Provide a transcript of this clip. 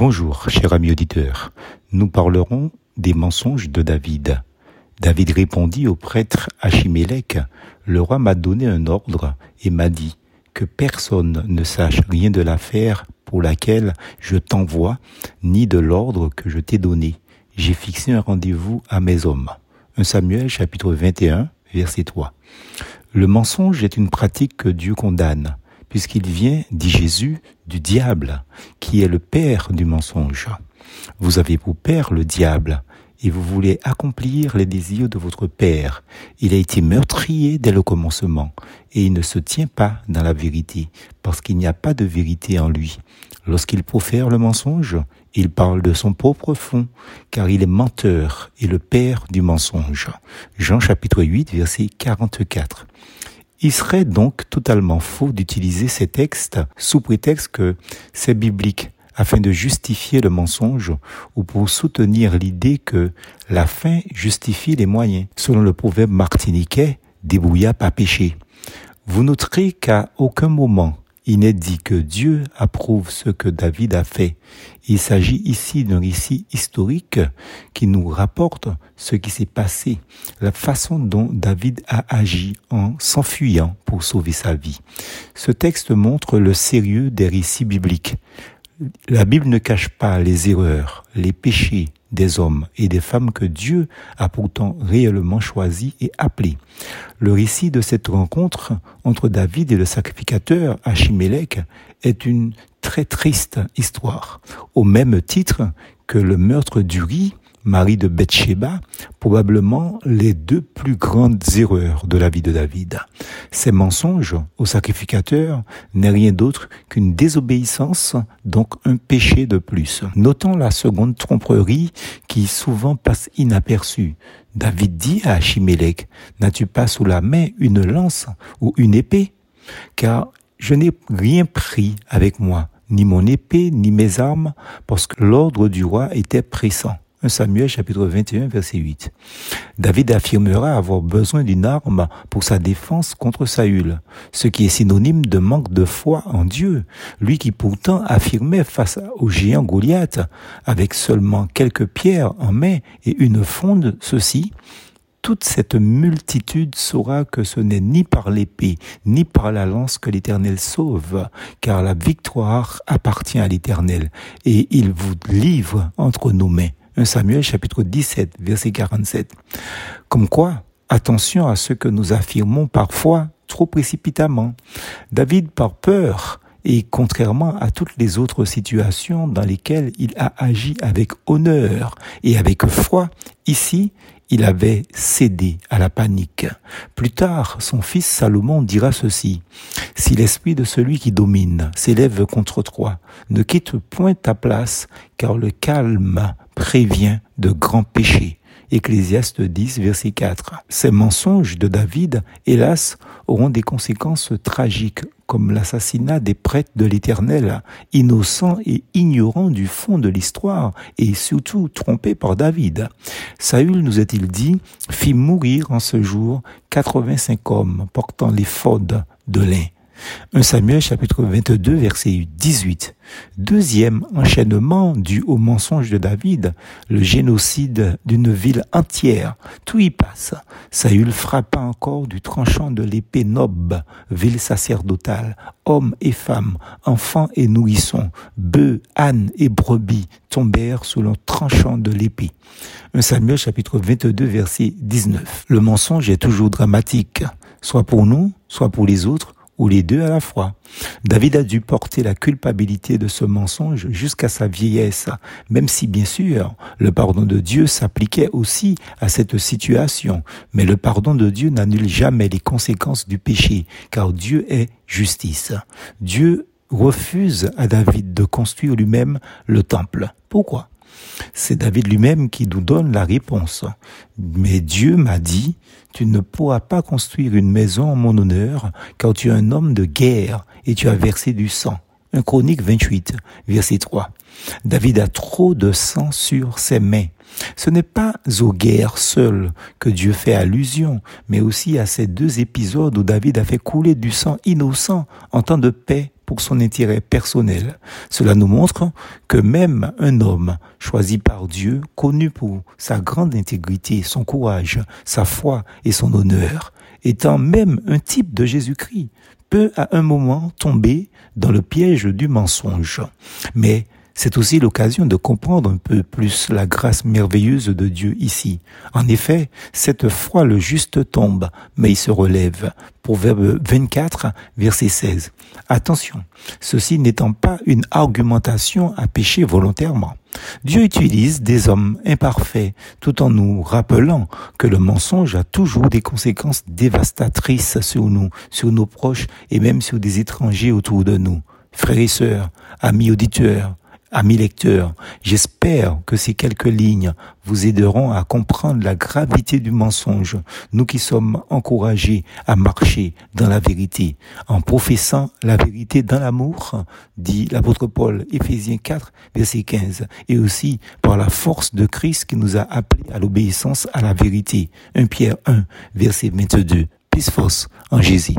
Bonjour, cher ami auditeur. Nous parlerons des mensonges de David. David répondit au prêtre Achimélec, le roi m'a donné un ordre et m'a dit que personne ne sache rien de l'affaire pour laquelle je t'envoie, ni de l'ordre que je t'ai donné. J'ai fixé un rendez-vous à mes hommes. 1 Samuel chapitre 21, verset 3. Le mensonge est une pratique que Dieu condamne puisqu'il vient, dit Jésus, du diable, qui est le père du mensonge. Vous avez pour père le diable, et vous voulez accomplir les désirs de votre père. Il a été meurtrier dès le commencement, et il ne se tient pas dans la vérité, parce qu'il n'y a pas de vérité en lui. Lorsqu'il profère le mensonge, il parle de son propre fond, car il est menteur et le père du mensonge. Jean chapitre 8, verset 44. Il serait donc totalement faux d'utiliser ces textes sous prétexte que c'est biblique afin de justifier le mensonge ou pour soutenir l'idée que la fin justifie les moyens. Selon le proverbe martiniquais, débrouilla pas péché. Vous noterez qu'à aucun moment il n'est dit que Dieu approuve ce que David a fait. Il s'agit ici d'un récit historique qui nous rapporte ce qui s'est passé, la façon dont David a agi en s'enfuyant pour sauver sa vie. Ce texte montre le sérieux des récits bibliques. La Bible ne cache pas les erreurs, les péchés, des hommes et des femmes que Dieu a pourtant réellement choisis et appelés. Le récit de cette rencontre entre David et le sacrificateur Achimélec est une très triste histoire, au même titre que le meurtre d'Uri Marie de Bethsheba, probablement les deux plus grandes erreurs de la vie de David. Ces mensonges au sacrificateur n'est rien d'autre qu'une désobéissance, donc un péché de plus. Notons la seconde tromperie qui souvent passe inaperçue. David dit à Achimélec, n'as-tu pas sous la main une lance ou une épée? Car je n'ai rien pris avec moi, ni mon épée, ni mes armes, parce que l'ordre du roi était pressant. 1 Samuel chapitre 21 verset 8. David affirmera avoir besoin d'une arme pour sa défense contre Saül, ce qui est synonyme de manque de foi en Dieu, lui qui pourtant affirmait face au géant Goliath, avec seulement quelques pierres en main et une fronde, ceci, toute cette multitude saura que ce n'est ni par l'épée, ni par la lance que l'Éternel sauve, car la victoire appartient à l'Éternel, et il vous livre entre nos mains. 1 Samuel chapitre 17, verset 47. Comme quoi, attention à ce que nous affirmons parfois trop précipitamment. David, par peur, et contrairement à toutes les autres situations dans lesquelles il a agi avec honneur et avec foi, ici, il avait cédé à la panique. Plus tard, son fils Salomon dira ceci. Si l'esprit de celui qui domine s'élève contre toi, ne quitte point ta place, car le calme prévient de grands péchés. Ecclésiaste 10, verset 4. Ces mensonges de David, hélas, auront des conséquences tragiques, comme l'assassinat des prêtres de l'Éternel, innocents et ignorants du fond de l'histoire, et surtout trompés par David. Saül, nous est-il dit, fit mourir en ce jour 85 hommes portant l'éphod de lin. 1 Samuel chapitre 22 verset 18. Deuxième enchaînement dû au mensonge de David, le génocide d'une ville entière. Tout y passe. Saül frappa encore du tranchant de l'épée Nob, ville sacerdotale. Hommes et femmes, enfants et nourrissons, bœufs, ânes et brebis tombèrent sous le tranchant de l'épée. 1 Samuel chapitre 22 verset 19. Le mensonge est toujours dramatique, soit pour nous, soit pour les autres, ou les deux à la fois. David a dû porter la culpabilité de ce mensonge jusqu'à sa vieillesse, même si bien sûr le pardon de Dieu s'appliquait aussi à cette situation. Mais le pardon de Dieu n'annule jamais les conséquences du péché, car Dieu est justice. Dieu refuse à David de construire lui-même le temple. Pourquoi? C'est David lui-même qui nous donne la réponse. Mais Dieu m'a dit, tu ne pourras pas construire une maison en mon honneur, car tu es un homme de guerre et tu as versé du sang. Un Chronique 28, verset 3. David a trop de sang sur ses mains. Ce n'est pas aux guerres seules que Dieu fait allusion, mais aussi à ces deux épisodes où David a fait couler du sang innocent en temps de paix pour son intérêt personnel. Cela nous montre que même un homme choisi par Dieu, connu pour sa grande intégrité, son courage, sa foi et son honneur, étant même un type de Jésus-Christ, peut à un moment tomber dans le piège du mensonge. Mais c'est aussi l'occasion de comprendre un peu plus la grâce merveilleuse de Dieu ici. En effet, cette fois le juste tombe, mais il se relève. Proverbe 24, verset 16. Attention, ceci n'étant pas une argumentation à pécher volontairement. Dieu utilise des hommes imparfaits tout en nous rappelant que le mensonge a toujours des conséquences dévastatrices sur nous, sur nos proches et même sur des étrangers autour de nous. Frères et sœurs, amis auditeurs, Amis lecteurs, j'espère que ces quelques lignes vous aideront à comprendre la gravité du mensonge, nous qui sommes encouragés à marcher dans la vérité, en professant la vérité dans l'amour, dit l'apôtre Paul, Éphésiens 4, verset 15, et aussi par la force de Christ qui nous a appelés à l'obéissance à la vérité. 1 Pierre 1, verset 22. Peace force en Jésus.